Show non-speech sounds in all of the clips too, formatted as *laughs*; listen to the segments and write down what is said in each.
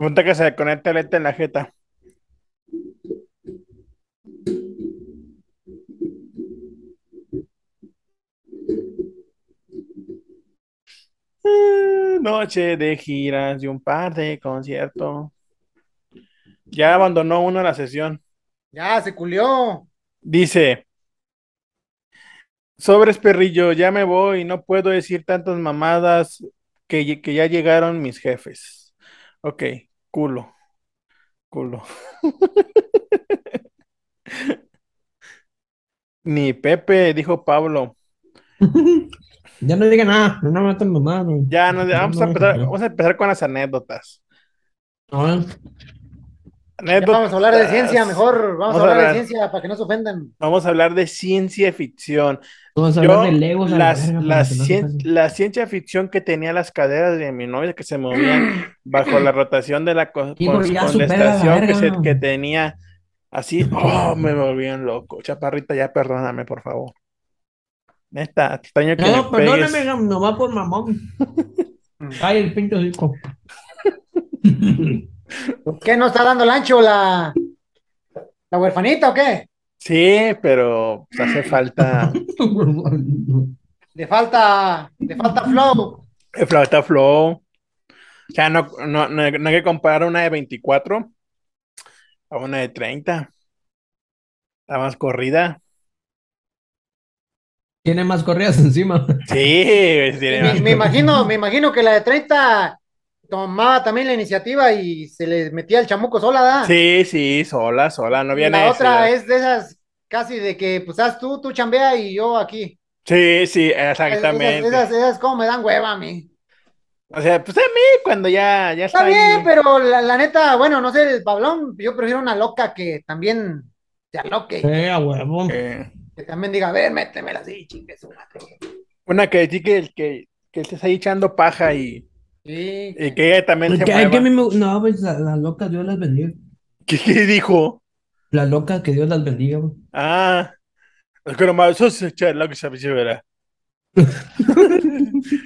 Punta que se conecta el en la jeta. Eh, Noche de giras y un par de conciertos. Ya abandonó uno la sesión. Ya, se culió. Dice, sobres perrillo, ya me voy, no puedo decir tantas mamadas que, que ya llegaron mis jefes. Ok, culo, culo. *laughs* Ni Pepe, dijo Pablo. *laughs* Ya no diga nada, no me matan mamá. Ya, no, Ya vamos, a no, empezar, vamos a empezar con las anécdotas. No, Vamos a hablar de ciencia, mejor. Vamos, Vamos a a hablar de ciencia para que no se ofendan. Vamos a hablar de ciencia ficción. Vamos a Yo, hablar de Legos. a la las- verga, la, no la ciencia ficción que tenía las caderas de mi novia que se movían *clears throat* bajo la rotación de la con- la que, se- verga. que tenía así, *clears throat* oh, me volvían loco. Chaparrita, ya perdóname, por favor. Neta, extraño que No, me pegues. perdóname, nomás por mamón. *laughs* Ay, el pinto rico. *laughs* ¿Por qué no está dando el ancho la, la huerfanita o qué? Sí, pero pues, hace falta *laughs* Le falta, le falta flow. el flauta flow. O sea, no, no, no, no hay que comparar una de 24 a una de 30. La más corrida. Tiene más correas *laughs* encima. Sí, tiene Me, más- me imagino, me imagino que la de 30 tomaba también la iniciativa y se le metía el chamuco sola, ¿da? Sí, sí, sola, sola, no había la otra es de esas casi de que pues haz tú, tú chambea y yo aquí. Sí, sí, Esas, exactamente. esas, esas como me dan hueva a mí. O sea, pues a mí cuando ya, ya Está está bien, ahí. pero la, la neta, bueno, no sé, el Pablón, yo prefiero una loca que también se aloque, Eh, a huevo. Eh, que también diga, a ver, métemela así, chingue su madre. una que sí que, que, que estés ahí echando paja y, Sí, y que ella también se Que, ay, que a mí me- No, pues la- las locas, Dios las bendiga. ¿Qué, qué dijo? Las locas, que Dios las bendiga. güey. Ah, es que nomás eso es echar lo que se verá. Y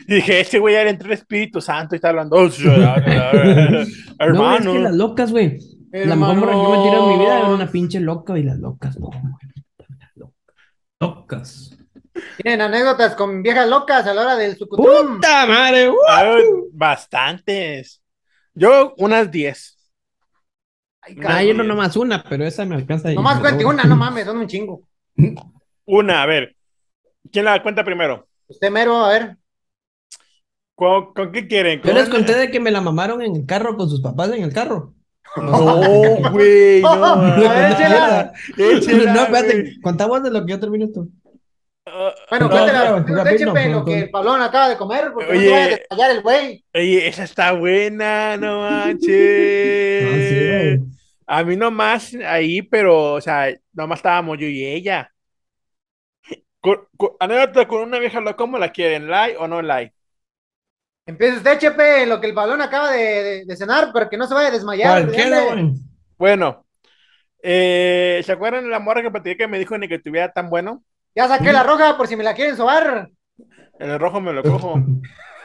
*laughs* dije, ese güey le entró el Espíritu Santo y está hablando. "Oh, sí, ah, ah, ah". No, es que las locas, güey. La mejor morra que yo me tiré en mi vida era una pinche loca y las locas, no, güey. Locas. Tienen anécdotas con viejas locas a la hora del sucutum. ¡Puta madre! ¡uh! Bastantes. Yo, unas 10. Ay, Ah, yo no nomás una, pero esa me alcanza. Nomás cuente una, no mames, son un chingo. Una, a ver. ¿Quién la cuenta primero? Usted mero, a ver. ¿Con, con qué quieren? Yo ¿Con- les conté de que me la mamaron en el carro con sus papás en el carro. No, güey, no. *laughs* No, espérate, contamos de lo que yo termino esto. Bueno, No, cuéntela, no, no, lo no, que no. el Pablón acaba de comer, porque no Oye. se vaya a desmayar el güey. Oye, esa está buena, no *laughs* Ah, sí, manches. A mí nomás ahí, pero, o sea, nomás estábamos yo y ella. Con- con- anécdota con una vieja loca, ¿cómo la quieren? ¿Like o no like? Empieza usted, Chepe, lo que el Pablón acaba de, de- de cenar, pero que no se vaya a desmayar. Bueno, eh, ¿se acuerdan de la morra que platiqué que me dijo ni que estuviera tan bueno? Ya saqué la roja por si me la quieren sobar. En el rojo me lo cojo.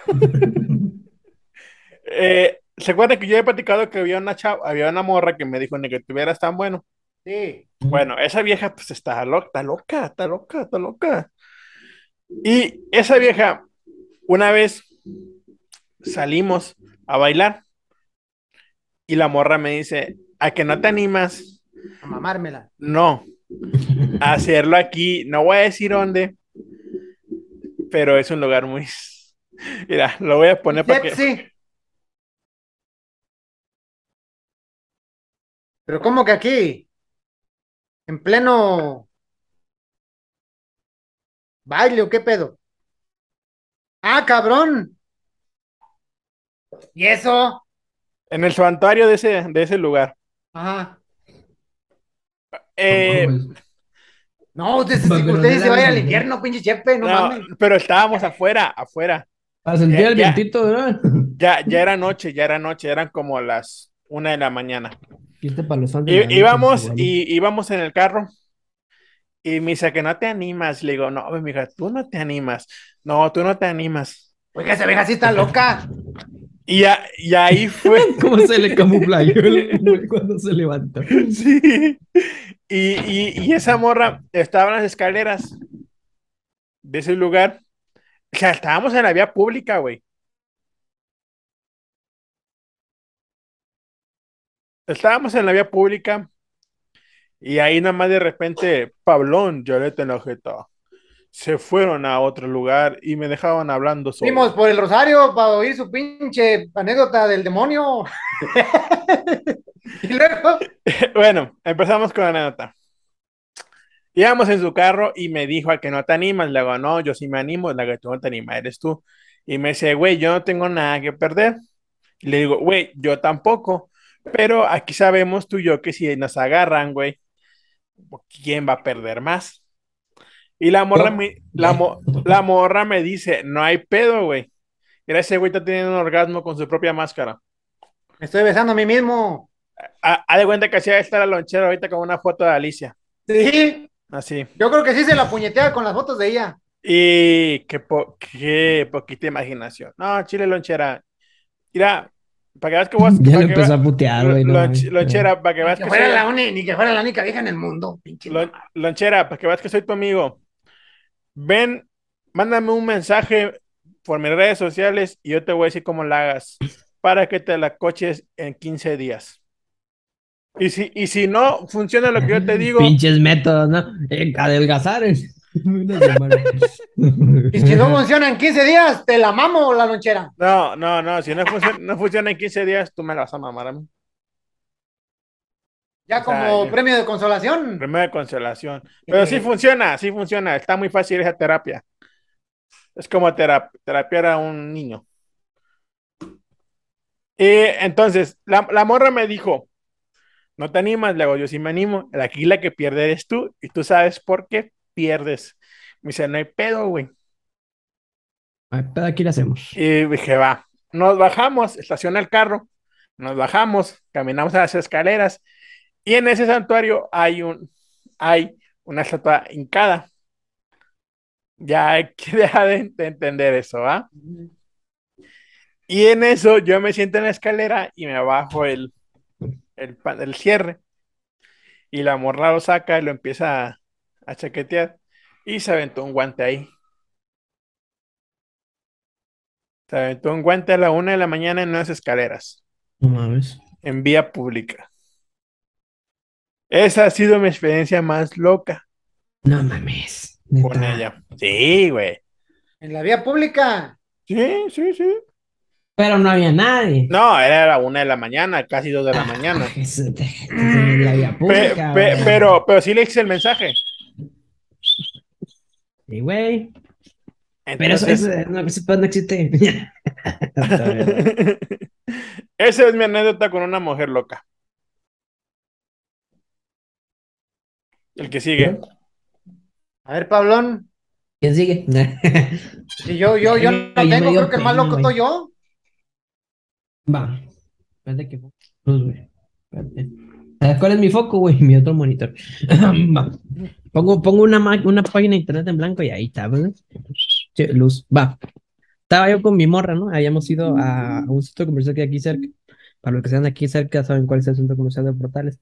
*laughs* Eh, ¿se acuerdan que yo he platicado que había una chava, había una morra que me dijo ni que estuvieras tan bueno? Sí. Bueno, esa vieja pues está loca, está loca, está loca, está loca. Y esa vieja, una vez salimos a bailar y la morra me dice, ¿a que no te animas? A mamármela. No, hacerlo aquí, no voy a decir dónde, pero es un lugar muy... *laughs* Mira, lo voy a poner para que... Sepsi. Pero ¿cómo que aquí? En pleno baile o qué pedo. Ah, cabrón. ¿Y eso? En el santuario de ese, de ese lugar. Ajá. Eh, No, güey. No, usted, Pues, pero usted no se le vaya hagas al infierno, pinche chepe, no, no, mames. pero estábamos afuera, afuera. Para sentir Ya, el ya. vientito, ¿verdad? *laughs* Ya, ya era noche, ya era noche, eran como las una de la mañana. Viste para los fans de Y, la íbamos, y íbamos en el carro. Y me dice que no te animas. Le digo, no, mija, tú no te animas. No, tú no te animas. Oiga, esa vieja sí está loca. Y, a- y ahí fue. *laughs* ¿Cómo se le *laughs* güey cuando se levantó? Sí. Y, y, y esa morra estaba en las escaleras de ese lugar. O sea, estábamos en la vía pública, güey. Estábamos en la vía pública y ahí nada más de repente, Pablón, Llorete en la jeta, se fueron a otro lugar y me dejaban hablando solo. Fuimos por el Rosario para oír su pinche anécdota del demonio. *laughs* *laughs* y luego, *laughs* Bueno, empezamos con la anécdota. Íbamos en su carro y me dijo a que no te animas. Le digo, no, yo sí me animo. La que tú no te animas, eres tú. Y me dice, güey, yo no tengo nada que perder. Y le digo, güey, yo tampoco. Pero aquí sabemos tú y yo que si nos agarran, güey, ¿quién va a perder más? Y la morra, me, la, mo- la morra me dice, no hay pedo, güey. Mira, ese güey está teniendo un orgasmo con su propia máscara. me estoy besando a mí mismo. Ha ha de cuenta que hacía estar la lonchera ahorita con una foto de Alicia. Sí, Así. yo creo que sí se la puñetea con las fotos de ella. Y qué, po- qué poquita imaginación. No, chile lonchera. Mira, para que veas que vos. *laughs* Ya le empezó a putear, güey. no lonch- mames. lonchera, para que veas Que que fuera soy. la única, ni que fuera la única vieja en el mundo, pinche. lon- lonchera, para que veas que soy tu amigo. Ven, mándame un mensaje por mis redes sociales y yo te voy a decir cómo la hagas para que te la coches en 15 días. Y si, y si no funciona lo que yo te *laughs* digo, Pinches métodos, ¿no? Eh, adelgazar. es-. *laughs* Y si no funciona en 15 días, te la mamo la lonchera. no, no, no, si no funciona, no funciona en 15 días, tú me la vas a mamar a mí. Ya O sea, como ya. premio de consolación. Primera de consolación. Pero sí funciona, sí funciona. Está muy fácil esa terapia. Es como terap terapiar a un niño. Y entonces, la, la morra me dijo, no te animas, le digo, yo sí me animo. Aquí la que pierde eres tú y tú sabes por qué pierdes. Me dice, no hay pedo, güey. Ay, pero aquí lo hacemos. Y dije, va, nos bajamos, estaciona el carro, nos bajamos, caminamos a las escaleras y en ese santuario hay un, hay una estatua hincada. Ya hay que *laughs* dejar de, de entender eso, ¿va? Y en eso yo me siento en la escalera y me bajo el, el, el cierre y la morra lo saca y lo empieza a, a chaquetear y se aventó un guante ahí. Se aventó un guante a la una de la mañana en unas escaleras, No mames. en vía pública. Esa ha sido mi experiencia más loca No mames. con ella. Sí, güey. En la vía pública. Sí, sí, sí. Pero no había nadie. No, era la una de la mañana, casi dos de la mañana. *laughs* La vía pública. pe- pero, pero sí le hice el mensaje. Sí, güey. Pero eso, Entonces, eso, no, no existe. *laughs* *laughs* esa es mi anécdota con una mujer loca. El que sigue. A ver, Pablón. ¿Quién sigue? Si yo, yo, yo no tengo, creo que el más loco estoy yo. Va. Espérate que pues, güey. Espérate. ¿Sabes cuál es mi foco, güey? *laughs* Mi otro monitor. *laughs* Va. Pongo, pongo una, una página de internet en blanco y ahí está. Sí, Luz. Va. Estaba yo con mi morra, ¿no? Habíamos ido a, un centro comercial que hay aquí cerca. Para los que están aquí cerca, saben cuál es el centro comercial de Portales.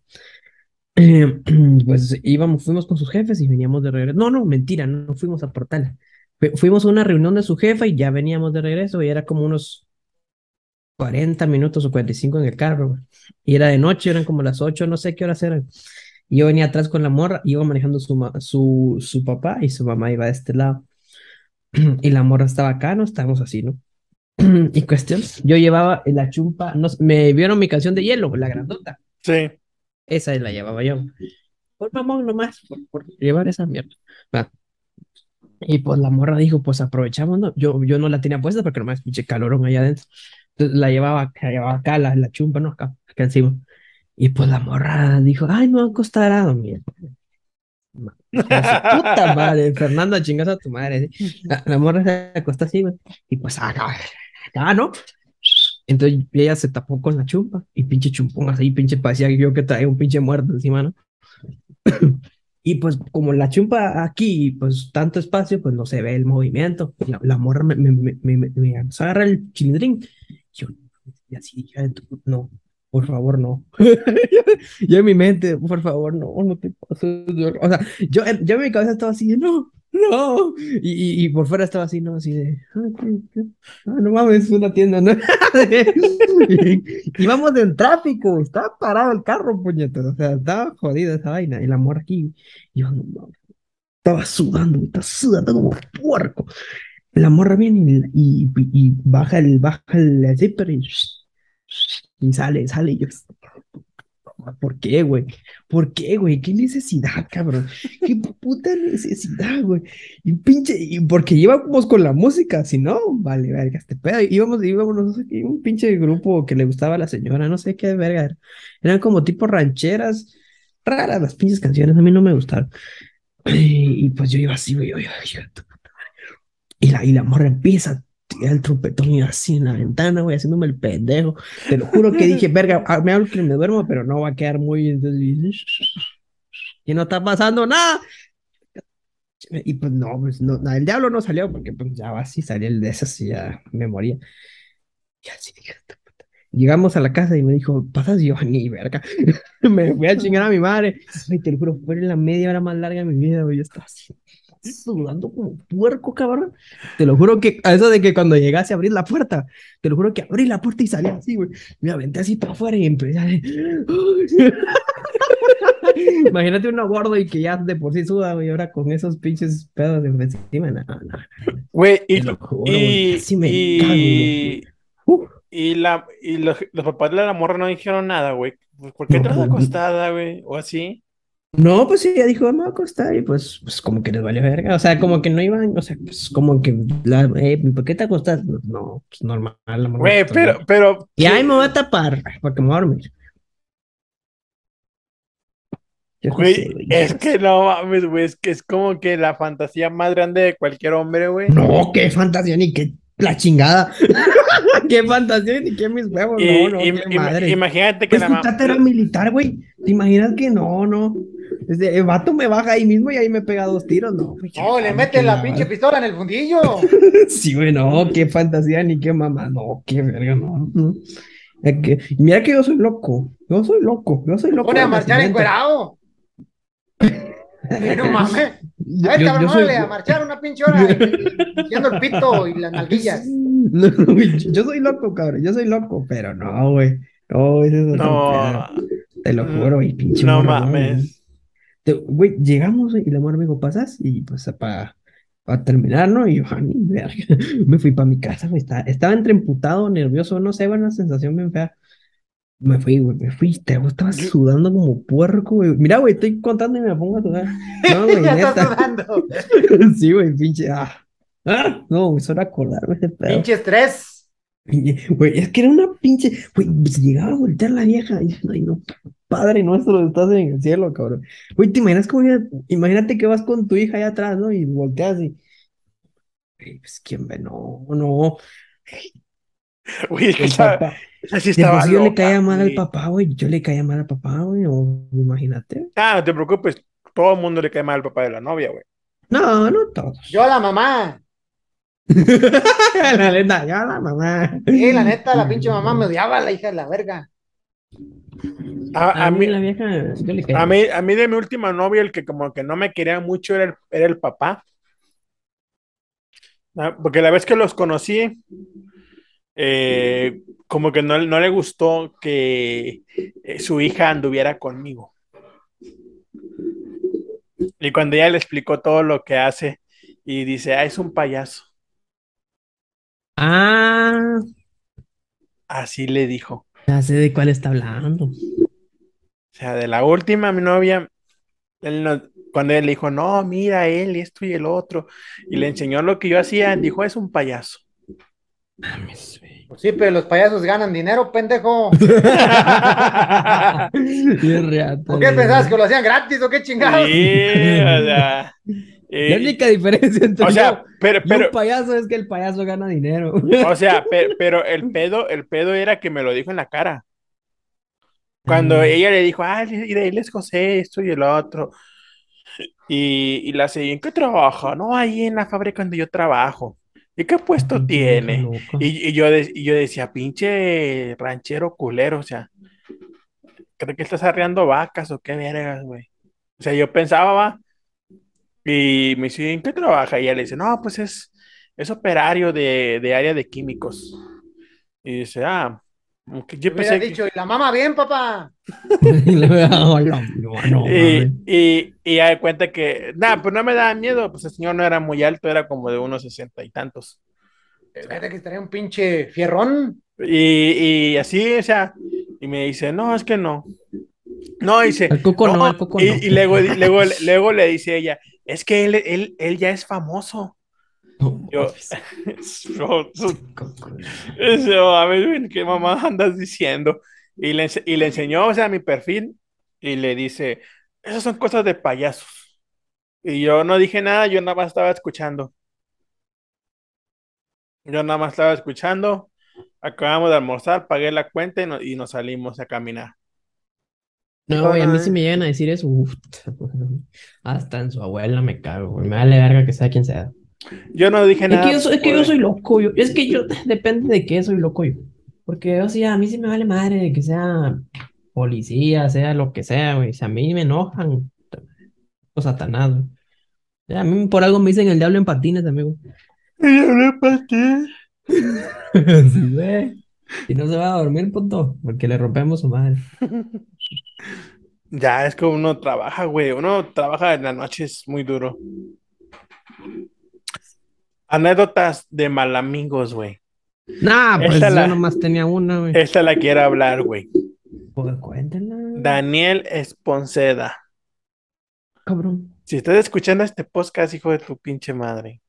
*clears throat* Pues íbamos, fuimos con sus jefes y veníamos de regreso. No, no, mentira, no, no fuimos a Portales. Fu- Fuimos a una reunión de su jefa y ya veníamos de regreso y era como unos 40 minutos o 45 en el carro, güey. Y era de noche, eran como las 8, no sé qué horas eran. Y yo venía atrás con la morra, iba manejando su, ma- su, su papá y su mamá iba de este lado. *clears throat* Y la morra estaba acá, no estábamos así, ¿no? *clears throat* Y cuestión, yo llevaba la chumpa, no, me vieron mi canción de hielo, la grandota. Sí. Esa la llevaba yo. Por mamón nomás, por, por llevar esa mierda. Va. Y pues la morra dijo, pues aprovechamos, ¿no? Yo, yo no la tenía puesta porque nomás pinche calorón allá adentro. La llevaba, acá, llevaba acá, la, la chumpa, ¿no? Acá, acá encima. Y pues la morra dijo, ay, me va a costar a dormir. *laughs* Puta madre, Fernando, chingas a tu madre. ¿sí? La, la morra se acostó así, güey. Y pues acá, acá, ¿no? Entonces ella se tapó con la chumpa y pinche chumpón así, pinche parecía que yo que traía un pinche muerto encima, ¿no? *clears throat* Y pues como la chumpa aquí, pues tanto espacio, pues no se ve el movimiento. La, la morra me, me, me, me, me- me empezó a agarrar el chilindrín. Yo, Y así dije, "Ay, tú, no, por favor, no. *laughs* Yo en mi mente, por favor, no, no te pases. de ver-". O sea, yo, yo en mi cabeza estaba así de, no, no. Y, y, por fuera estaba así, no, así de, "Ay, qué- qué- ah, no mames, es una tienda, ¿no? *laughs* Y Íbamos en tráfico, estaba parado el carro, puñetas. O sea, estaba jodida esa vaina. Y la morra aquí, yo, no mames, estaba sudando, estaba sudando como puerco. La morra viene y, y, baja el, baja el zipper y, sale, sale. Y yo, ¿por qué, güey? ¿Por qué, güey? ¿Qué necesidad, cabrón? ¿Qué puta necesidad, güey? Y pinche, y porque íbamos con la música, si no, vale, verga, este pedo. Íbamos, íbamos un pinche grupo que le gustaba a la señora, no sé qué verga. era. Eran como tipo rancheras, raras las pinches canciones, a mí no me gustaron. *clears throat* Y, pues yo iba así, güey, de tu puta madre. Y la, y la morra empieza a tirar el trompetón y así en la ventana, güey, haciéndome el pendejo. Te lo juro que dije, verga, ah, me hablo que me duermo, pero no va a quedar muy. entonces, y no está pasando nada. Y pues no, pues no, el diablo no salió porque pues ya va así, salió el de esas y ya me moría. Y así dije. Llegamos a la casa y me dijo, pasas yo, ni verga. *laughs* Me voy a chingar a mi madre. Ay, te lo juro, fue la media hora más larga de mi vida, güey. Yo estaba así, sudando como puerco, cabrón. Te lo juro que, a eso de que cuando llegase a abrir la puerta, te lo juro que abrí la puerta y salí así, güey. Me aventé así para afuera y empecé a... *laughs* Imagínate uno gordo y que ya de por sí suda, güey, ahora con esos pinches pedos de encima, no, no. Güey, y, juro, y, me y, cago, la, y los, los papás de la morra no dijeron nada, güey. Pues, ¿Por qué te vas acostada, güey? O así. No, pues sí, ella dijo, me voy a acostar y pues, pues como que les valió verga, o sea, como que no iban, o sea, pues como que, la, eh, ¿por qué te acostas? No, no, pues normal, Güey, pero, pero. Y ahí me voy a tapar, porque me voy a dormir. Güey, es que no mames, güey, es que es como que la fantasía más grande de cualquier hombre, güey. No, qué fantasía, ni qué la chingada. *laughs* Qué fantasía, ni qué mis huevos, Y, no, no, im- qué im- madre. imagínate que Pues la mamá. era militar, güey. ¿Te imaginas que no, no? Este, el vato me baja ahí mismo y ahí me pega dos tiros, no. No, le mete la pinche pistola en el fundillo. *laughs* Sí, güey, no, qué fantasía, ni qué mamá, no, qué verga, no. no. Es que- mira que yo soy loco, yo soy loco, yo soy loco. Pone a marchar encuerado. *laughs* Eh, No mames. A ver, cabrón, soy, a marchar una pinche hora. Haciendo el pito y las nalguillas. *laughs* No, yo soy loco, cabrón, yo soy loco, pero no, güey, no, ese es No, pedo, te lo juro, güey, pinche no mames. Te- Güey, llegamos y la mujer me dijo, ¿pasas? Y pues para terminar, ¿no? Y yo, "Ah, *laughs* ni verga". me fui para mi casa, güey. Estaba, estaba entre emputado, nervioso, no sé, güey, una sensación bien fea. Me fui, güey, me fui, te estaba sudando como puerco, güey. Mira, güey, estoy contando y me pongo a sudar. *laughs* No, güey, neta. sudando. *laughs* Sí, güey, pinche. Ah. Ah, no, güey, solo acordarme de pedo. Pinche estrés. Güey, es que era una pinche. Güey, se llegaba a voltear la vieja. Y, ay, no, padre nuestro, estás en el cielo, cabrón. Güey, ¿te imaginas cómo Imagínate que vas con tu hija allá atrás, ¿no? Y volteas y. Güey, pues quién ve, no, no. *laughs* Güey, es que El esa, papá. esa sí De estaba yo le caía mal al papá, güey. Yo le caía mal al papá, güey. O imagínate. Ah, no te preocupes, todo el mundo le cae mal al papá de la novia, güey. No, no todos. Yo a la mamá. *laughs* La neta, ya la mamá. Sí, la neta, la pinche mamá me odiaba, la hija de la verga. A, a A mí mí, la vieja, yo le caía a mí, a mí de mi última novia, el que como que no me quería mucho era el, era el papá. Ah, Porque la vez que los conocí, eh, como que no, no le gustó que eh, su hija anduviera conmigo. Y cuando ella le explicó todo lo que hace y dice, ah, es un payaso. Ah, Así le dijo. ya sé de cuál está hablando. O sea, de la última, mi novia, él no- cuando él le dijo, no, mira él, esto y el otro, y le enseñó lo que yo hacía, dijo, es un payaso. Mames. Pues sí, pero los payasos ganan dinero, pendejo. *laughs* *laughs* ¿Por qué pensabas que lo hacían gratis o qué chingados? Sí, o sea, *laughs* eh, La única diferencia entre o sea, yo pero, y pero, un payaso es que el payaso gana dinero. o sea, pero, pero el pedo, el pedo era que me lo dijo en la cara. Cuando Mm. ella le dijo, ah, él es José, esto y el otro. Y, y la seguí, ¿en qué trabaja? No, ahí en la fábrica donde yo trabajo. ¿Y qué puesto Pinche tiene? Y, y yo, de- y yo decía, pinche ranchero culero, o sea, ¿cree que estás arreando vacas o qué vergas, güey? O sea, yo pensaba, va, y me dice, ¿en qué trabaja? Y ella le dice, no, pues es, es operario de, de área de químicos. Y dice, ah, yo pensé que... dicho, y la mamá bien, papá. *laughs* Y le veo, "Oh, no, no, no, Y, mames". y, y ya de cuenta que, nada, pues no me daba miedo, pues el señor no era muy alto, era como de unos sesenta y tantos. Fíjate que estaría un pinche fierrón. Y, y así, o sea, y me dice, no, es que no. No, dice, El coco no, el coco y, no. y luego, luego, luego le dice ella, es que él, él, él ya es famoso. No, Yo, *laughs* a ver, ¿qué mamá andas diciendo? Y le, y le enseñó, o sea, mi perfil y le dice, esas son cosas de payasos. Y yo no dije nada, yo nada más estaba escuchando. Yo nada más estaba escuchando. Acabamos de almorzar, pagué la cuenta y, no- y nos salimos a caminar. No, y a mí Ay. si me llegan a decir eso, uf, *laughs* hasta en su abuela me cago, güey. Me vale verga que sea quien sea. Yo no dije Es nada. que yo soy, es que yo soy loco, yo, es que yo, *laughs* depende de qué soy loco yo. Porque, o sea, a mí sí me vale madre de que sea policía, sea lo que sea, güey. Si a mí me enojan, o satanás, güey. A mí por algo me dicen el diablo en patines, amigo. Y yo le pateé. Sí, güey. Y no se va a dormir, puto, porque le rompemos su madre. *laughs* Ya, es que uno trabaja, güey. Uno trabaja en la noche, es muy duro. Anécdotas de malamigos, güey. Nah, pues Esta yo la- nomás tenía una, güey. Esta la quiero hablar, güey. Pues cuéntala, Daniel Esponceda. cabrón. Si estás escuchando este podcast, hijo de tu pinche madre.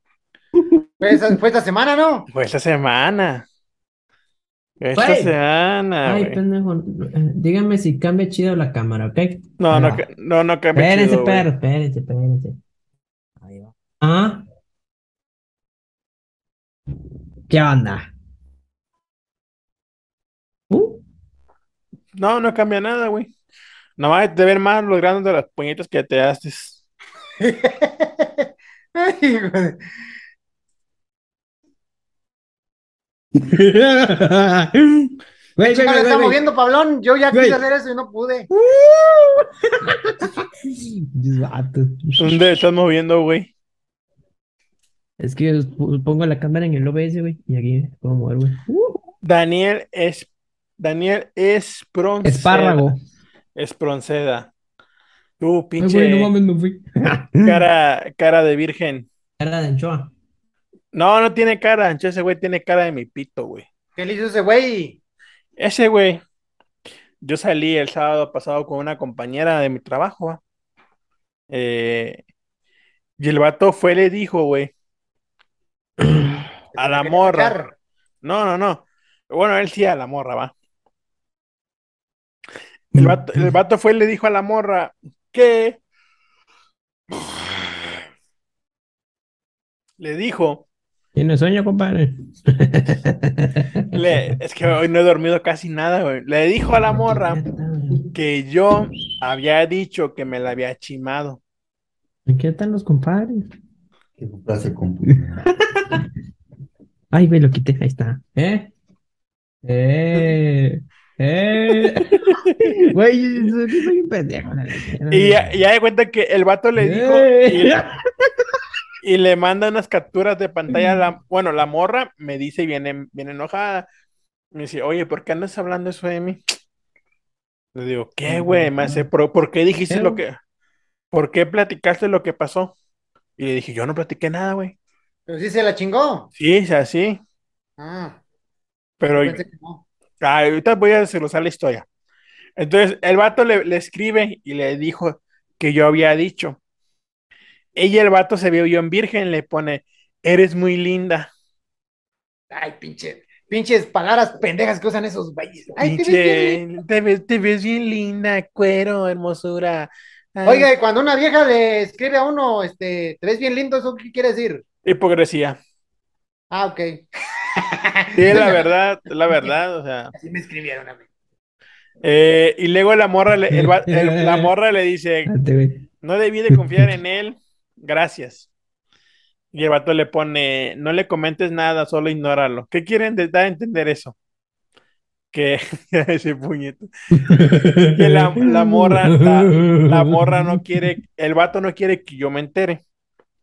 Fue esa- fue esta semana, ¿no? Fue esta semana. Esta Güey. semana, Ay, güey. pendejo. eh, Dígame si cambia chido la cámara, ¿ok? No, no, no, no cambia Espérense, chido, güey. perro, espérense, espérense. Ahí va. Ah. ¿Qué onda? Uh, No, no cambia nada, güey. Nomás de ver más los grandes de las puñetas que te haces. *laughs* Ay, hijo de- Güey, güey, güey, le está moviendo, Pablón. Yo ya quise hacer eso y no pude. ¿Dónde estás moviendo, güey? Es que yo pongo la cámara en el OBS, güey, y aquí puedo mover, güey. Daniel es Daniel Espronceda. espárrago. Espronceda. Tú, Ay, pinche güey, no mames, me fui. cara, *laughs* cara de virgen. Cara de anchoa. No, no tiene cara, ancho, ese güey tiene cara de mi pito, güey. ¿Qué le hizo ese güey? Ese güey, yo salí el sábado pasado con una compañera de mi trabajo. Eh, y el vato fue, le dijo, güey, *clears throat* a la morra. No, no, no. Bueno, él sí a la morra, va. El vato, el vato fue y le dijo a la morra que le dijo, ¿Tiene sueño, compadre? le- es que hoy no he dormido casi nada, güey. Le dijo a la morra que yo había dicho que me la había chimado. ¿Qué están los compadres? Que compraste compu. Ay, güey, lo quité, ahí está. ¿Eh? ¿Eh? ¿Eh? *laughs* Güey, soy un pendejo. Y ya, y ya de cuenta que el vato le dijo Eh. y, *laughs* y le manda unas capturas de pantalla a la, bueno, la morra me dice viene, viene enojada. Me dice, oye, ¿por qué andas hablando eso de mí? Le digo, ¿qué, güey? Me hace, ¿por, por qué dijiste lo que, por qué platicaste lo que pasó? Y le dije, yo no platiqué nada, güey. Pero sí se la chingó. Sí, o sea, sí, Ah, pero no. Ah, ahorita voy a desglosar la historia. Entonces, el vato le, le escribe y le dijo que yo había dicho. Ella, el vato se vio yo en virgen, le pone, eres muy linda. Ay, pinche, pinches palabras pendejas que usan esos güeyes. Ay, te ves bien Pinche, te ves, te ves bien linda, cuero, hermosura. Ay, Oiga, cuando una vieja le escribe a uno, este, te ves bien lindo, ¿eso qué quiere decir? hipocresía. Ah, ok. Sí, la verdad, *laughs* la verdad, o sea. Así me escribieron a mí. Eh, y luego la morra, le, el va- el- la *laughs* morra le dice, güey. no debí de confiar en él, gracias. Y el vato le pone, no le comentes nada, solo ignóralo. ¿Qué quieren dar a entender eso? Que *laughs* ese puñeto. Que la, morra, la, morra no quiere, el vato no quiere que yo me entere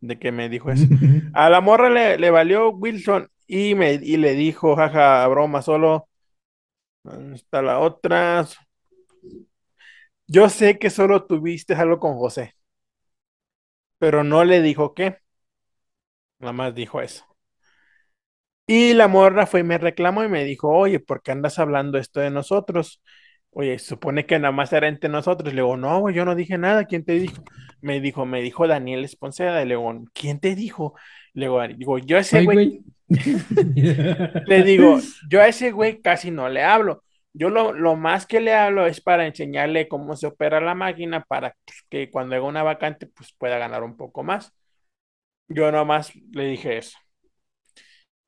de que me dijo eso. A la morra le, le valió Wilson y, me, y le dijo, jaja, broma, solo. ¿Dónde está la otra? Yo sé que solo tuviste algo con José, pero no le dijo qué. Nada más dijo eso. Y la morra fue y me reclamó y me dijo, oye, ¿por qué andas hablando esto de nosotros? Oye, supone que nada más era entre nosotros. Le digo, no, güey, yo no dije nada. ¿Quién te dijo? Me dijo, me dijo Daniel Esponceda. Y le digo, ¿quién te dijo? Le digo, yo a ese güey. *laughs* le digo, yo a ese güey casi no le hablo. Yo lo, lo más que le hablo es para enseñarle cómo se opera la máquina para que cuando haga una vacante, pues pueda ganar un poco más. Yo nomás le dije eso.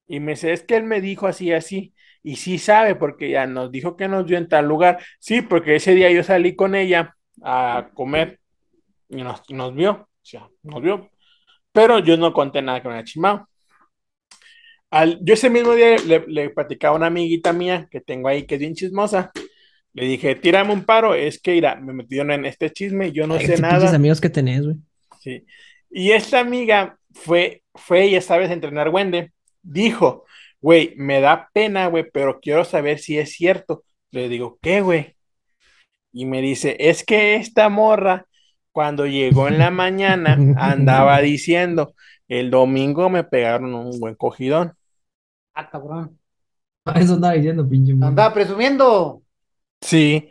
Y me dice, es que él me dijo así, así. Y sí sabe, porque ya nos dijo que nos vio en tal lugar. Sí, porque ese día yo salí con ella a comer y nos, nos vio. O sea, nos vio. Pero yo no conté nada con el chimao. Al, yo ese mismo día le, le platicaba a una amiguita mía que tengo ahí que es bien chismosa. Le dije, tírame un paro, es que irá, me metieron en este chisme, yo no Ay, sé qué nada. amigos que tenés, güey. Sí. Y esta amiga fue, fue ella sabes entrenar Wende. Dijo, güey, me da pena, güey, pero quiero saber si es cierto. Le digo, ¿qué, güey? Y me dice, es que esta morra, cuando llegó en la mañana, andaba *laughs* diciendo, el domingo me pegaron un buen cogidón. Ah, cabrón. *laughs* Eso andaba diciendo, pinche morro. Andaba presumiendo. Sí,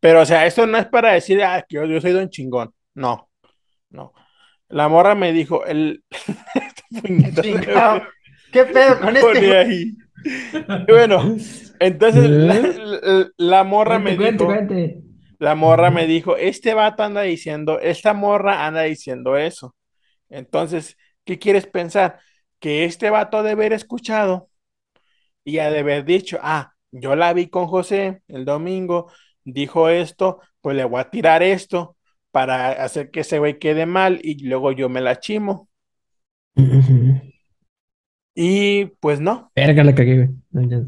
pero o sea, esto no es para decir, ah, que yo, yo soy don chingón. No, no. La morra me dijo, el... *laughs* ¿Qué *laughs* pedo con este? ahí. Y Bueno, entonces la, la- la morra me Cuente, dijo, cuente, la morra me dijo, este vato anda diciendo, esta morra anda diciendo eso. Entonces, ¿qué quieres pensar? Que este vato ha de haber escuchado y de haber dicho, ah, yo la vi con José el domingo, dijo esto, pues le voy a tirar esto para hacer que ese güey quede mal y luego yo me la chimo. Y pues no. Verga, la cagué, güey. No, ya.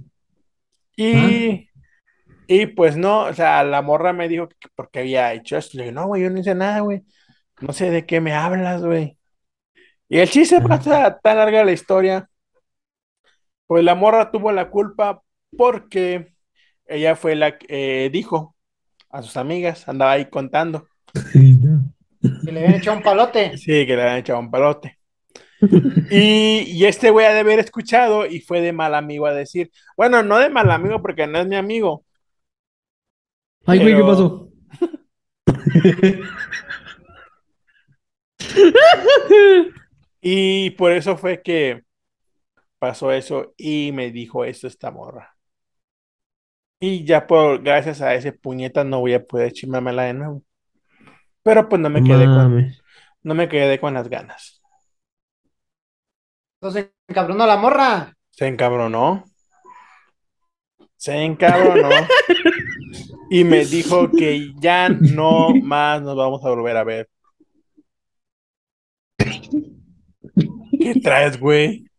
Y, y pues no, o sea, la morra me dijo que porque había hecho esto. Le dije, no, güey, yo no hice nada, güey. No sé de qué me hablas, güey. Y el chiste Ah. pasa tan larga la historia. Pues la morra tuvo la culpa porque ella fue la que eh, dijo a sus amigas, andaba ahí contando. Que le habían echado un palote. Sí, que le habían echado un palote. Y, y este güey ha de haber escuchado y fue de mal amigo a decir, bueno, no de mal amigo porque no es mi amigo, Ay, güey, ¿qué pasó? *laughs* Y por eso fue que pasó eso y me dijo esto esta morra. Y ya por, gracias a ese puñeta no voy a poder chimármela de nuevo. Pero pues no me quedé con, no me quedé con las ganas. Entonces encabronó la morra. Se encabronó. Se encabronó. *laughs* Y me dijo que ya no más nos vamos a volver a ver. ¿Qué traes, güey?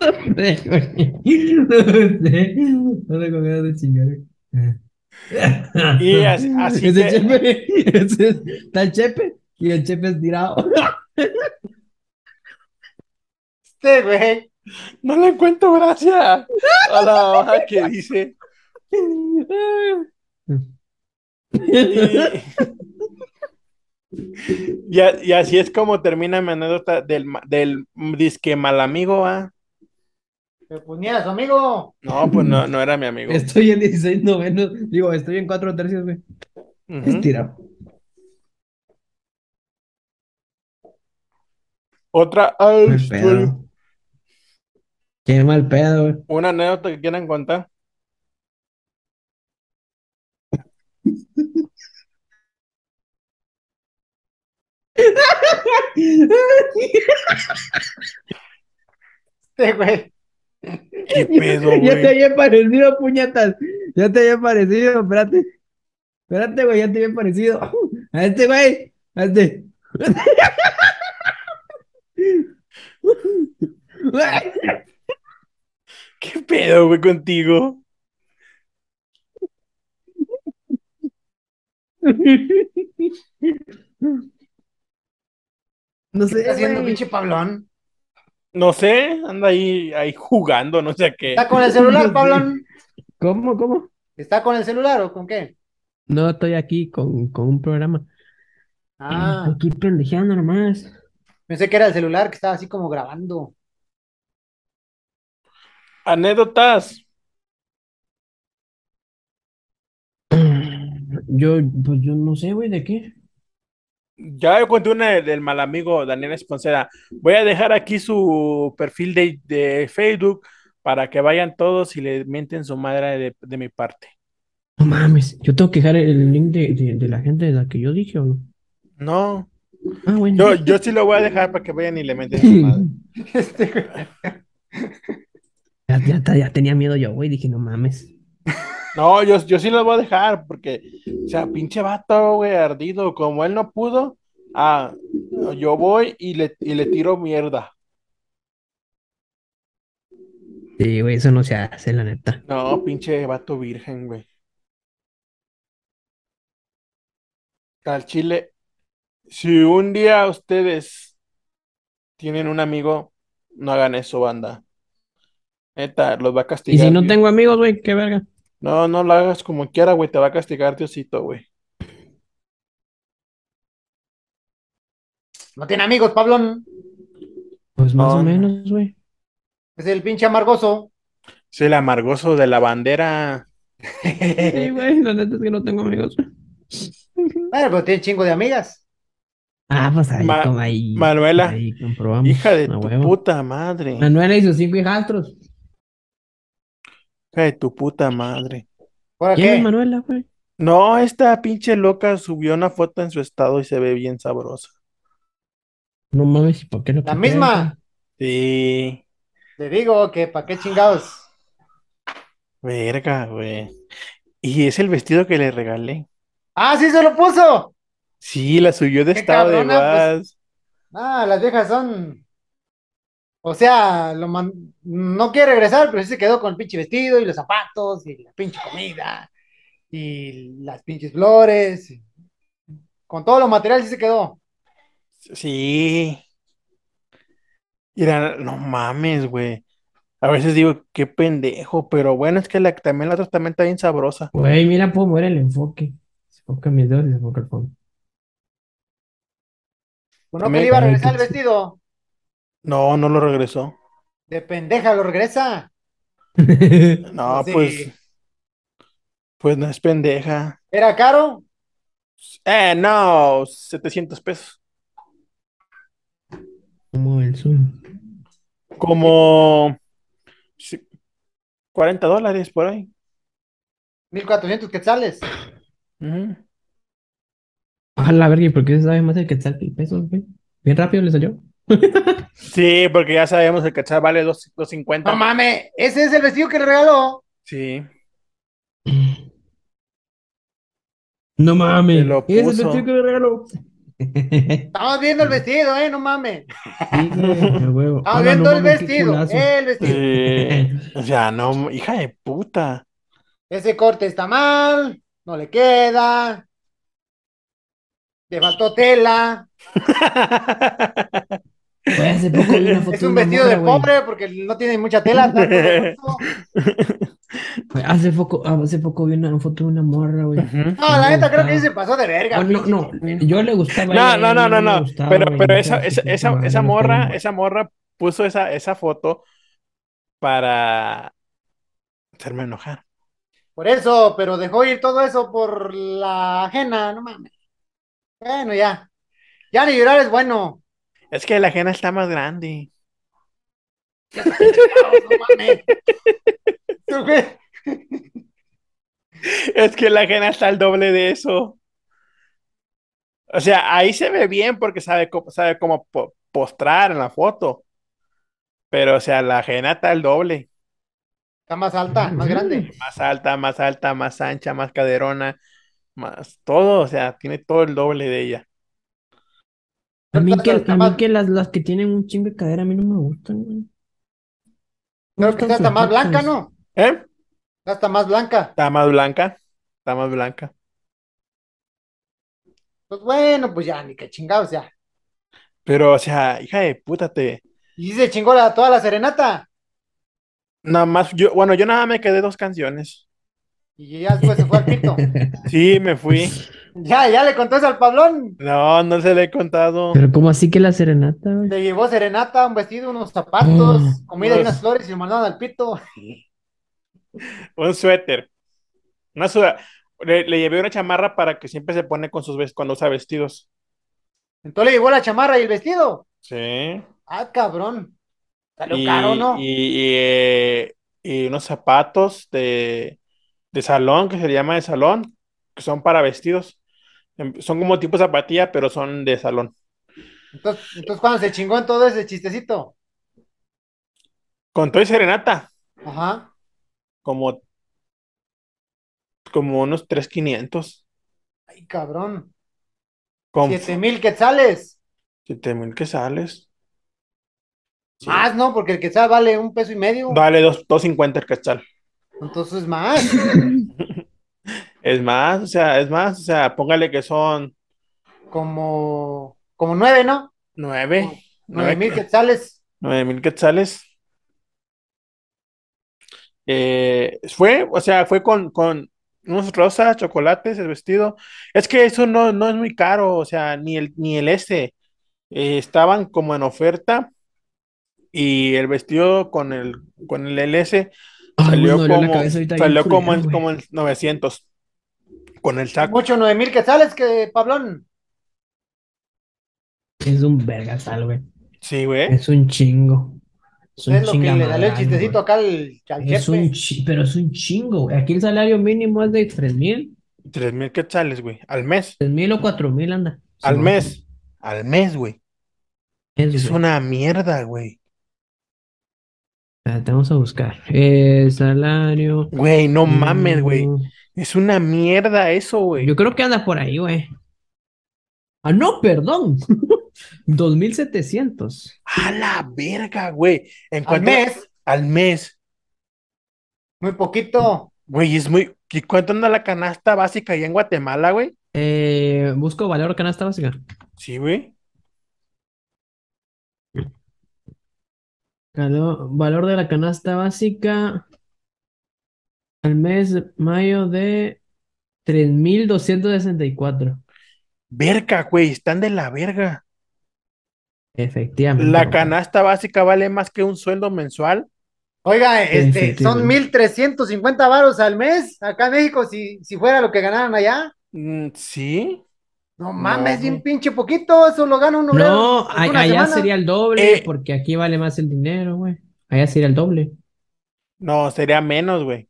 *laughs* No de chingar. Y así- así Ese que- chepe, ese es- está el chepe y el chepe estirado. Este güey. No le encuentro gracia a la hoja que dice. Y, y así es como termina mi anécdota del, del disque mal amigo, ¿va? Pero pues ni era su amigo. No, pues no, no era mi amigo. Estoy en 16 novenos. Digo, estoy en 4 tercios, güey. Ujú. Estirado. Otra ay, pedo. Qué mal pedo, güey. una anécdota que quieran contar. *laughs* Este güey. *laughs* ¿Qué pedo, Ya te güey? había parecido, puñetas. Ya te había parecido, espérate. Espérate, güey, ya te había parecido. *laughs* A este, güey. A este. *laughs* ¿Qué pedo, güey, contigo? No ¿Qué está sé, haciendo, güey. pinche Pablón? No sé, anda ahí, ahí jugando, no sé qué. ¿Está con el celular, *laughs* Pablón? ¿Cómo, cómo? ¿Está con el celular o con qué? No, estoy aquí con, con un programa. Ah, Aquí pendejeando nomás. pensé que era el celular que estaba así como grabando. Anécdotas. *clears throat* Yo, pues yo no sé, güey, ¿de qué? Ya yo conté una del, mal amigo Daniel Esponceda. Voy a dejar aquí su perfil de, de Facebook para que vayan todos y le mienten su madre de, de mi parte. No mames, yo tengo que dejar el link de, de, de la gente de la que yo dije o no. No, Ah, bueno. yo, yo sí lo voy a dejar para que vayan y le mienten su madre. *laughs* Este, ya tenía miedo yo, güey, dije, no mames. No, yo, yo sí lo voy a dejar porque, o sea, pinche vato, güey, ardido. Como él no pudo, ah, yo voy y le, y le tiro mierda. Sí, güey, eso no se hace, la neta. No, pinche vato virgen, güey. Al chile, si un día ustedes tienen un amigo, no hagan eso, banda. Neta, los va a Y castigar. si no Dios. tengo amigos, güey, qué verga. No, no lo hagas como quiera, güey, te va a castigar Diosito, güey. No tiene amigos, Pablón. Pues más No, o no. menos, güey. Es el pinche amargoso. Es el amargoso de la bandera. Sí, güey, la neta es que no tengo amigos. Bueno, pero tiene chingo de amigas. Ah, pues ahí, Ma- como ahí, Manuela, ahí comprobamos. Hija de a tu huevo. puta madre. Manuela y sus cinco hijastros. Hija de tu puta madre. ¿Por ¿Quién es qué? Manuela, güey? No, esta pinche loca subió una foto en su estado y se ve bien sabrosa. No mames, ¿y por qué lo La misma. Sí, Le digo que para qué chingados. verga, güey. Y es el vestido que le regalé. Ah, sí se lo puso. Sí, la subió de estado de cabrona, pues. vas. Ah, las viejas son. O sea, lo man- no quiere regresar, pero sí se quedó con el pinche vestido y los zapatos y la pinche comida y las pinches flores. Con todo lo material sí se quedó. Sí. Mira, no mames, güey. A veces digo, qué pendejo, pero bueno, es que la, también la otra también está bien sabrosa. Güey, mira, puedo mover el enfoque. Se enfoca mis dedos y se enfoca el fondo. Bueno, que le iba a regresar el vestido. No, no lo regresó. De pendeja lo regresa. *laughs* No, Sí. pues, pues no es pendeja. ¿Era caro? Eh, no, 700 pesos. Como el zoom. Como sí, 40 dólares por ahí. 1400 quetzales. Ujú. A la verga, ¿y por qué se sabe más el quetzal que el peso, güey? Bien rápido le salió. *laughs* Sí, porque ya sabemos el cachar vale dos- 250. No mames, ese es el vestido que le regaló. Sí, No mames. Lo Ese es el vestido que me regaló. Estamos viendo el vestido, eh, no mames. Sí, huevo. Estamos viendo no el mames, vestido, el vestido. Eh, o sea, no, hija de puta. Ese corte está mal, no le queda. Le faltó tela. *laughs* Hace poco vi una foto Es de un una vestido morra, de pobre porque no tiene mucha tela. *laughs* Hace poco, hace poco vi una foto de una morra, güey. No, la neta creo que se pasó de verga. Oh, no, no, yo le gustaba No, no, no, no, no. gustaba, Pero, pero esa, esa, esa, madre, esa está morra, esa morra puso esa, esa foto para hacerme enojar. Por eso, pero dejó ir todo eso por la ajena, no mames. Bueno, ya. Ya ni llorar es bueno. Es que la ajena está más grande. No, no mames. ¿Tú qué? Es que la ajena está al doble de eso. O sea, ahí se ve bien porque sabe, cómo- sabe cómo po- postrar en la foto. Pero, o sea, la ajena está al doble. Está más alta, más grande. Más alta, más alta, más ancha, más caderona, más todo. O sea, tiene todo el doble de ella. A mí que, a mí más- que las, las que tienen un chingo de cadera a mí no me gustan, güey. Creo que está hasta más blanca, ¿no? ¿Eh? Está hasta más blanca. Está más blanca. Está más blanca. Pues bueno, pues ya, ni que chingados ya. Pero, o sea, hija de puta, te. Y se chingó la, toda la serenata. Nada más, yo, bueno, yo nada me quedé dos canciones. Y ya después se fue al pito. Sí, me fui. Ya, ya le contó eso al Pablón. No, no se le he contado. Pero ¿cómo así que la serenata, güey? Le llevó serenata, un vestido, unos zapatos, Mm. comida y unas flores y lo mandaron al pito. Un suéter. Una suda- Le, le llevé una chamarra para que siempre se pone con sus cuando usa vestidos. Entonces le llevó la chamarra y el vestido. Sí. Ah, cabrón. Salió Y, caro, ¿no? y, y, eh, y unos zapatos de, de salón, que se le llama de salón, que son para vestidos. Son como tipo zapatilla, pero son de salón. Entonces, entonces cuando se chingó en todo ese chistecito. Con todo y serenata, Ajá. como, como unos 3,500. Ay, cabrón. Con Siete mil quetzales. 7,000 que sales. Sí. Más, ¿no? Porque el quetzal vale un peso y medio. Dos- 2.50 el cachal. Entonces más. *laughs* Es más, o sea, es más, o sea, póngale que son Como, como nueve, ¿no? nueve, Nueve mil quetzales. nueve mil quetzales. Eh, fue, o sea, fue con, con unos rosas, chocolates, el vestido. Es que eso no, no es muy caro, o sea, ni el, ni el S. Eh, estaban como en oferta y el vestido con el, con el LS Ay, salió como, salió como en, como en 900 con el saco. Mucho nueve mil quetzales que Pablón. Es un vergasal, güey. Sí, güey. Es un chingo. Es un Es lo que le salió el chistecito acá al, al Es un jefe. chi- pero es un chingo, güey. Aquí el salario mínimo es de tres mil, Tres mil quetzales, güey, al mes. tres mil o cuatro mil, anda. Al Sí, mes. Al mes, güey. Es, Es güey. una mierda, güey. Espérate, vamos a buscar. Eh, salario. Güey, no mames, güey. Es una mierda eso, güey. Yo creo que anda por ahí, güey. Ah, no, perdón. *laughs* 2700. A la verga, güey. En Al cuanto mes. al mes, Muy poquito. güey, es muy. ¿Y cuánto anda la canasta básica allá en Guatemala, güey? Eh, busco valor canasta básica. Sí, güey. Valor de la canasta básica al mes de mayo de 3264. Verga, güey, están de la verga. Efectivamente. La canasta básica vale más que un sueldo mensual. Oiga, este, son 1.350 varos al mes acá en México, si, si fuera lo que ganaran allá. Mm, sí. No mames, No, bien pinche poquito, eso lo gana un obrero No, a- allá semana. sería el doble, Eh. porque aquí vale más el dinero, güey. Allá sería el doble. No, sería menos, güey.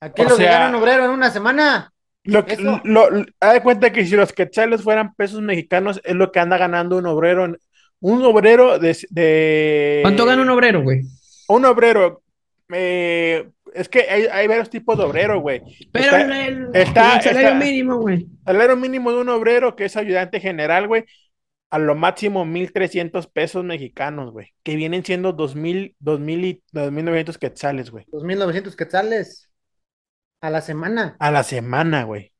Aquí o lo que sea- gana un obrero en una semana. Lo que, lo, lo- haz de cuenta que si los quetzales fueran pesos mexicanos, es lo que anda ganando un obrero. en- un obrero de, de- ¿Cuánto gana un obrero, güey? Un obrero. eh, es que hay, hay varios tipos de obrero, güey. Pero Está- el, el- está- el salario está- mínimo, güey. Salario mínimo de un obrero que es ayudante general, güey, a lo máximo 1.300 pesos mexicanos, güey, que vienen siendo 2.000, 2.000 y 2.900 quetzales, güey, 2.900 quetzales a la semana. a la semana, güey.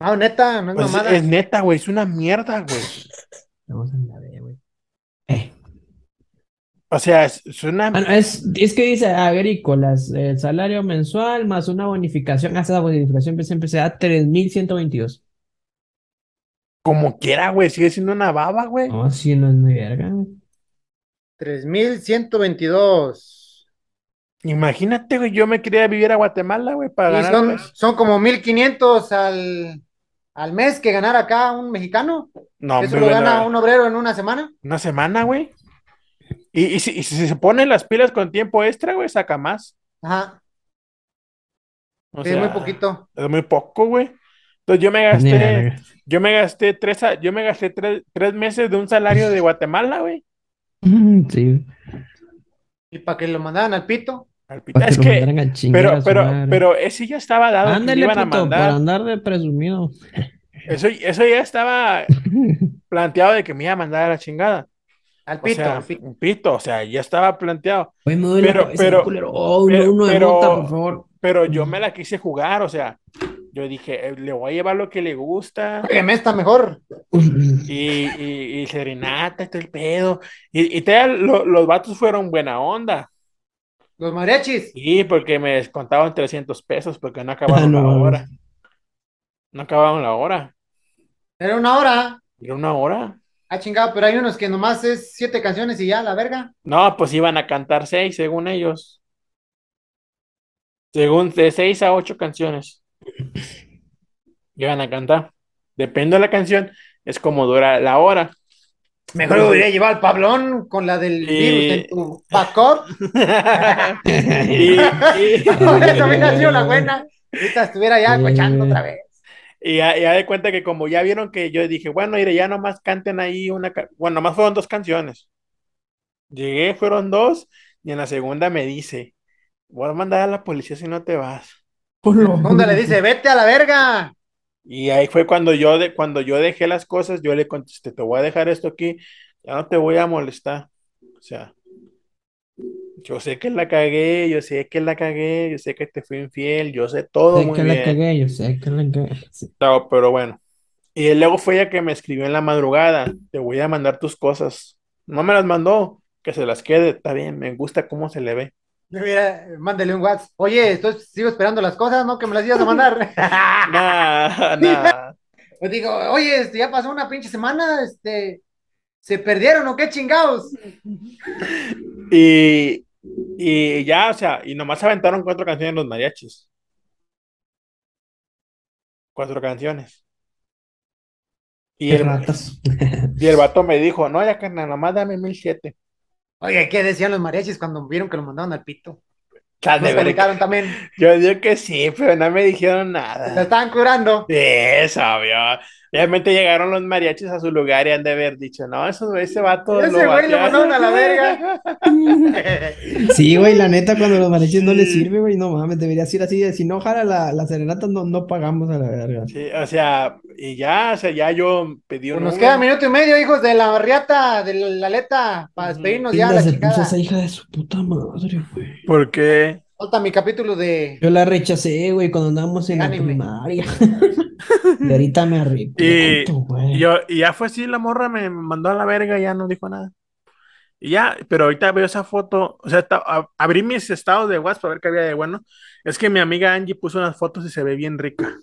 Ah, neta, no es Pues mamada. es neta, güey, es una mierda, güey. *laughs* Vamos a la ver, güey. Eh. O sea, es, es una... Ah, no, es, es que dice agrícolas, el salario mensual más una bonificación, hasta la bonificación siempre se da 3.122. Como quiera, güey, sigue siendo una baba, güey. No, si no es muy verga, güey. 3.122. Imagínate, güey, yo me quería vivir a Guatemala, güey, para Y ganar son, pues. son como 1.500 al, al mes que ganar acá un mexicano. No, Eso lo gana un obrero en una semana. Una semana, güey. Y, y si, y si se ponen las pilas con tiempo extra, güey, saca más. Ajá, O sí, es muy poquito. Es muy poco, güey. Entonces yo me gasté, yo me gasté tres, a- yo me gasté tres, tres meses de un salario de *laughs* Guatemala, güey. Sí. Y para que lo mandaran al pito. Para que Es que, a chingar pero, pero, madre. pero ese ya estaba dado que le Ándale, iban a puto, mandar. andar de presumido. *laughs* Eso, eso ya estaba *laughs* planteado de que me iba a mandar a la chingada. Al O pito, sea, al pito. un pito, o sea, ya estaba planteado. Me Pero- pero-. Oh, pero- uno de pero- por favor. Pero yo me la quise jugar, o sea, yo dije, eh, le voy a llevar lo que le gusta. Óyeme, está mejor. Y, y, y serenata, todo el pedo. Y, y todavía lo- los vatos fueron buena onda. Los mariachis. Sí, porque me descontaban 300 pesos porque no *laughs* acabaron Ah, no la hora. No acabaron la hora. Era una hora. Era una hora. Ah, chingado, pero hay unos que nomás es siete canciones y ya, la verga. No, pues iban a cantar seis, según ellos. Según de seis a ocho canciones. *laughs* Iban a cantar. Depende de la canción, es como dura la hora. Mejor hubiera llevado al Pablón con la del Y- virus en tu backup. *laughs* y, *laughs* y- Por eso hubiera sido la buena. Ahorita estuviera ya Sí. cochando otra vez. y ya, ya de cuenta que como ya vieron que yo dije, bueno, mire, ya nomás canten ahí una, bueno, nomás fueron dos canciones. Llegué, fueron dos, y en la segunda me dice, voy a mandar a la policía si no te vas. Honda le dice, vete a la verga. Y ahí fue cuando yo, de, cuando yo dejé las cosas, yo le contesté, te voy a dejar esto aquí, ya no te voy a molestar. O sea, yo sé que la cagué, yo sé que la cagué, yo sé que te fui infiel, yo sé todo Sé muy que la bien. cagué, yo sé que la cagué. Sí. No, pero bueno. Y luego fue ella que me escribió en la madrugada, te voy a mandar tus cosas. No me las mandó, que se las quede, está bien, me gusta cómo se le ve. *laughs* Mira, mándale un WhatsApp. Oye, estoy, sigo esperando las cosas, ¿no? Que me las ibas a mandar. *laughs* Nah, nah. *laughs* Pues digo, oye, este, ya pasó una pinche semana, este, ¿se perdieron o qué chingados? Y, y ya, o sea, y nomás aventaron cuatro canciones los mariachis. Cuatro canciones. Y el, y el vato me dijo, no, ya carnal, nomás dame mil siete. Oye, ¿qué decían los mariachis cuando vieron que lo mandaban al pito? Nos publicaron también. Yo digo que sí, pero no me dijeron Se nada. estaban curando. Sí, es obvio. Obviamente llegaron los mariachis a su lugar y han de haber dicho, no, eso, ese vato Ese lo güey lo batearon". mandaron a la verga. *laughs* Sí, güey, la neta, cuando los mariachis no les sirve, güey, no mames, deberías ir así, de, si no jala la, la serenata, no, no pagamos a la verga. Sí, o sea, y ya, o sea, ya yo pedí Pues un nos Uber. queda minuto y medio, hijos de la barriata, de la, la aleta, para despedirnos ya a la se puso esa hija de su puta madre, güey. ¿Por qué? Falta mi capítulo de. Yo la rechacé, güey, cuando andábamos en la Anime. primaria. *laughs* y ahorita me arrepiento, güey. Y, yo, y ya fue así, la morra me mandó a la verga y ya no dijo nada. Y ya, pero ahorita veo esa foto, o sea, ta- a- abrí mis estados de WhatsApp para ver qué había de bueno. Es que mi amiga Angie puso unas fotos y se ve bien rica.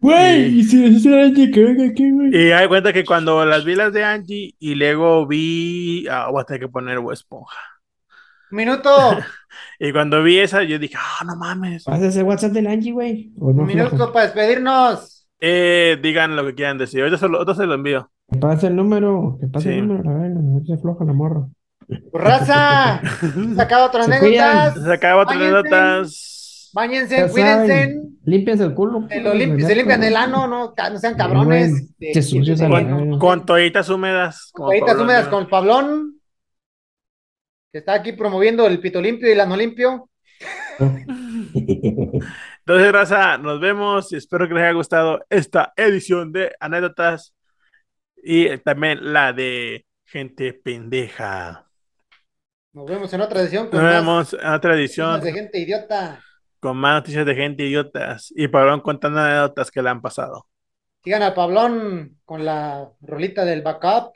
Güey, y si es Angie, que venga aquí, güey. Y hay cuenta que cuando las vi las de Angie y luego vi, ah, voy a tener que poner Esponja. Minuto, *laughs* Y cuando vi esa, yo dije, ah, no mames. ¿Pasa ese WhatsApp del Angie, güey? ¿O no, minuto para despedirnos. Eh, digan lo que quieran decir. Ahorita se lo, ahorita se lo envío. Que pase el número, que pase Sí. el número, a ver, se floja la morra. Raza, se *laughs* acaba otras anécdotas. Se acaba otras Báñense. notas. Bañense, Ya cuídense. Límpiense el culo. Se, lo limpi- se limpian el ano, no, no sean cabrones. con-. Con toallitas húmedas. como toallitas húmedas con Pablón, que está aquí promoviendo el pito limpio y el ano limpio. *laughs* Entonces, raza, nos vemos y espero que les haya gustado esta edición de anécdotas y también la de gente pendeja. Nos vemos en otra edición con Nos vemos en otra edición de gente idiota. con más noticias de gente idiotas y Pablón contando anécdotas que le han pasado. Sigan al Pablón con la rolita del backup.